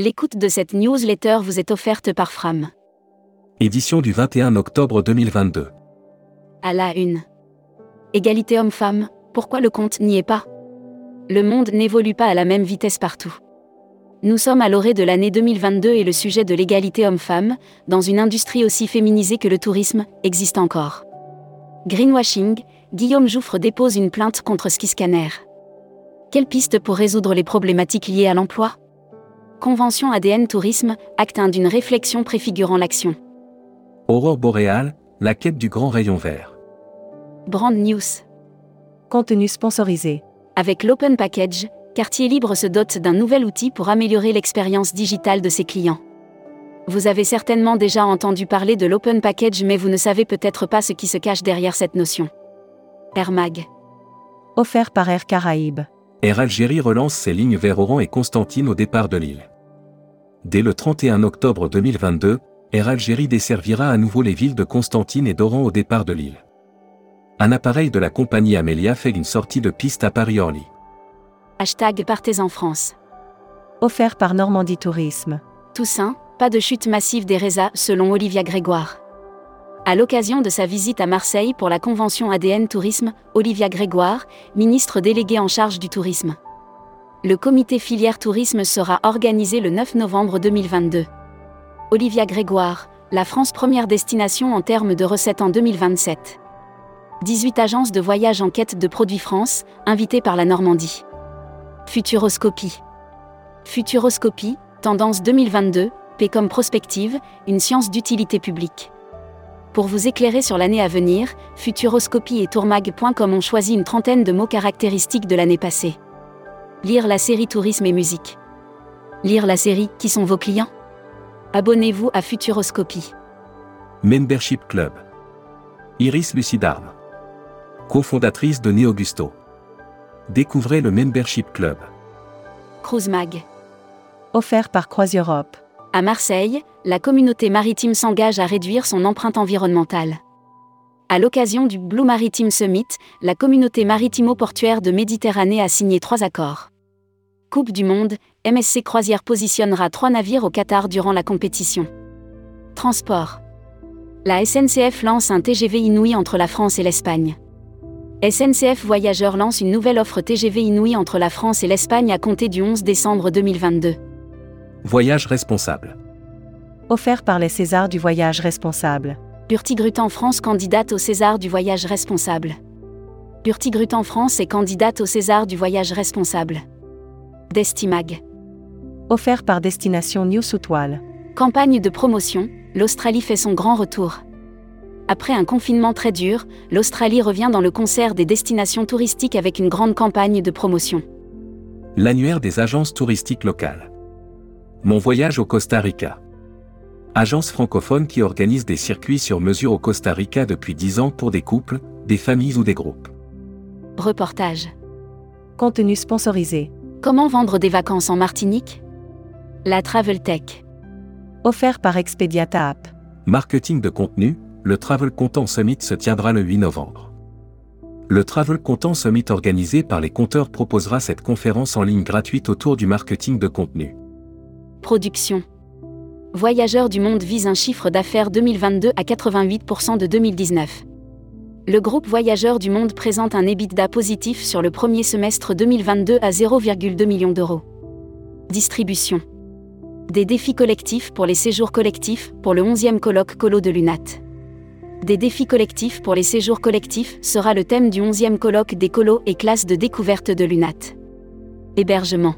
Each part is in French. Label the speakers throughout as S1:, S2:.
S1: L'écoute de cette newsletter vous est offerte par Fram.
S2: Édition du 21 octobre 2022.
S1: À la une. Égalité homme-femme, pourquoi le compte n'y est pas? Le monde n'évolue pas à la même vitesse partout. Nous sommes à l'orée de l'année 2022 et le sujet de l'égalité homme-femme, dans une industrie aussi féminisée que le tourisme, existe encore. Greenwashing, Guillaume Jouffre dépose une plainte contre Skiscanner. Quelle piste pour résoudre les problématiques liées à l'emploi? Convention ADN Tourisme, acte 1 d'une réflexion préfigurant l'action.
S2: Aurore boréale, la quête du grand rayon vert.
S1: Brand News.
S3: Contenu sponsorisé.
S1: Avec l'Open Package, Quartier Libre se dote d'un nouvel outil pour améliorer l'expérience digitale de ses clients. Vous avez certainement déjà entendu parler de l'Open Package mais vous ne savez peut-être pas ce qui se cache derrière cette notion. Air Mag.
S3: Offert par Air Caraïbes.
S2: Air Algérie relance ses lignes vers Oran et Constantine au départ de l'île. Dès le 31 octobre 2022, Air Algérie desservira à nouveau les villes de Constantine et d'Oran au départ de l'île. Un appareil de la compagnie Amelia fait une sortie de piste à Paris-Orly.
S1: Hashtag Partez en France.
S3: Offert par Normandie Tourisme.
S1: Toussaint, pas de chute massive des résas selon Olivia Grégoire. À l'occasion de sa visite à Marseille pour la convention ADN Tourisme, Olivia Grégoire, ministre déléguée en charge du tourisme. Le comité filière tourisme sera organisé le 9 novembre 2022. Olivia Grégoire, la France première destination en termes de recettes en 2027. 18 agences de voyage en quête de produits France, invitées par la Normandie. Futuroscopie. Futuroscopie, tendance 2022, P comme prospective, une science d'utilité publique. Pour vous éclairer sur l'année à venir, Futuroscopie et Tourmag.com ont choisi une trentaine de mots caractéristiques de l'année passée. Lire la série Tourisme et musique. Lire la série Qui sont vos clients? Abonnez-vous à Futuroscopie.
S2: Membership Club. Iris Lucidarme. Cofondatrice de Augusto. Découvrez le Membership Club.
S1: Cruise Mag.
S3: Offert par Croise Europe.
S1: À Marseille, la communauté maritime s'engage à réduire son empreinte environnementale. À l'occasion du Blue Maritime Summit, la communauté maritimo-portuaire de Méditerranée a signé trois accords. Coupe du Monde, MSC Croisière positionnera trois navires au Qatar durant la compétition. Transport. La SNCF lance un TGV Inouï entre la France et l'Espagne. SNCF Voyageurs lance une nouvelle offre TGV Inouï entre la France et l'Espagne à compter du 11 décembre 2022.
S2: Voyage responsable.
S3: Offert par les Césars du voyage responsable.
S1: Hurtigruten France candidate au César du voyage responsable. Hurtigruten France est candidate au César du voyage responsable. Destimag.
S3: Offert par Destination New South
S1: Campagne de promotion, l'Australie fait son grand retour. Après un confinement très dur, l'Australie revient dans le concert des destinations touristiques avec une grande campagne de promotion.
S2: L'annuaire des agences touristiques locales. Mon voyage au Costa Rica. Agence francophone qui organise des circuits sur mesure au Costa Rica depuis 10 ans pour des couples, des familles ou des groupes.
S1: Reportage.
S3: Contenu sponsorisé.
S1: Comment vendre des vacances en Martinique? La Travel Tech.
S3: Offert par Expediata App.
S2: Marketing de contenu, le Travel Content Summit se tiendra le 8 novembre. Le Travel Content Summit organisé par les compteurs proposera cette conférence en ligne gratuite autour du marketing de contenu.
S1: Production. Voyageurs du monde vise un chiffre d'affaires 2022 à 88% de 2019. Le groupe Voyageurs du monde présente un EBITDA positif sur le premier semestre 2022 à 0,2 millions d'euros. Distribution. Des défis collectifs pour les séjours collectifs pour le 11e colloque Colo de l'UNAT. Des défis collectifs pour les séjours collectifs sera le thème du 11e colloque des colos et classes de découverte de l'UNAT. Hébergement.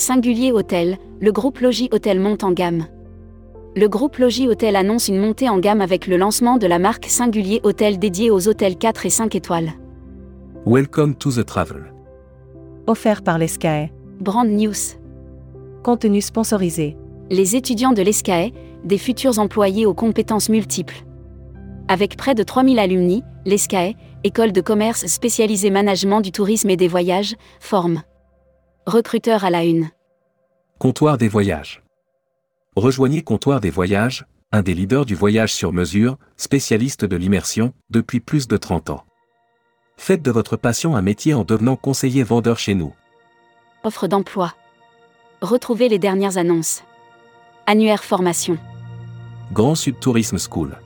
S1: Singulier Hôtel, le groupe Logis Hôtel monte en gamme. Le groupe Logis Hôtel annonce une montée en gamme avec le lancement de la marque Singulier Hôtel dédiée aux hôtels 4 et 5 étoiles.
S2: Welcome to the travel.
S3: Offert par l'ESCAE.
S1: Brand News.
S3: Contenu sponsorisé.
S1: Les étudiants de l'ESCAE, des futurs employés aux compétences multiples. Avec près de 3000 alumni, l'ESCAE, école de commerce spécialisée management du tourisme et des voyages, forme. Recruteur à la une.
S2: Comptoir des voyages. Rejoignez Comptoir des voyages, un des leaders du voyage sur mesure, spécialiste de l'immersion, depuis plus de 30 ans. Faites de votre passion un métier en devenant conseiller vendeur chez nous.
S1: Offre d'emploi. Retrouvez les dernières annonces. Annuaire formation.
S2: Grand Sud Tourism School.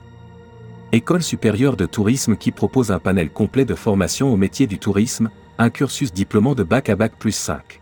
S2: École supérieure de tourisme qui propose un panel complet de formation au métier du tourisme, un cursus diplômant de bac à bac plus 5.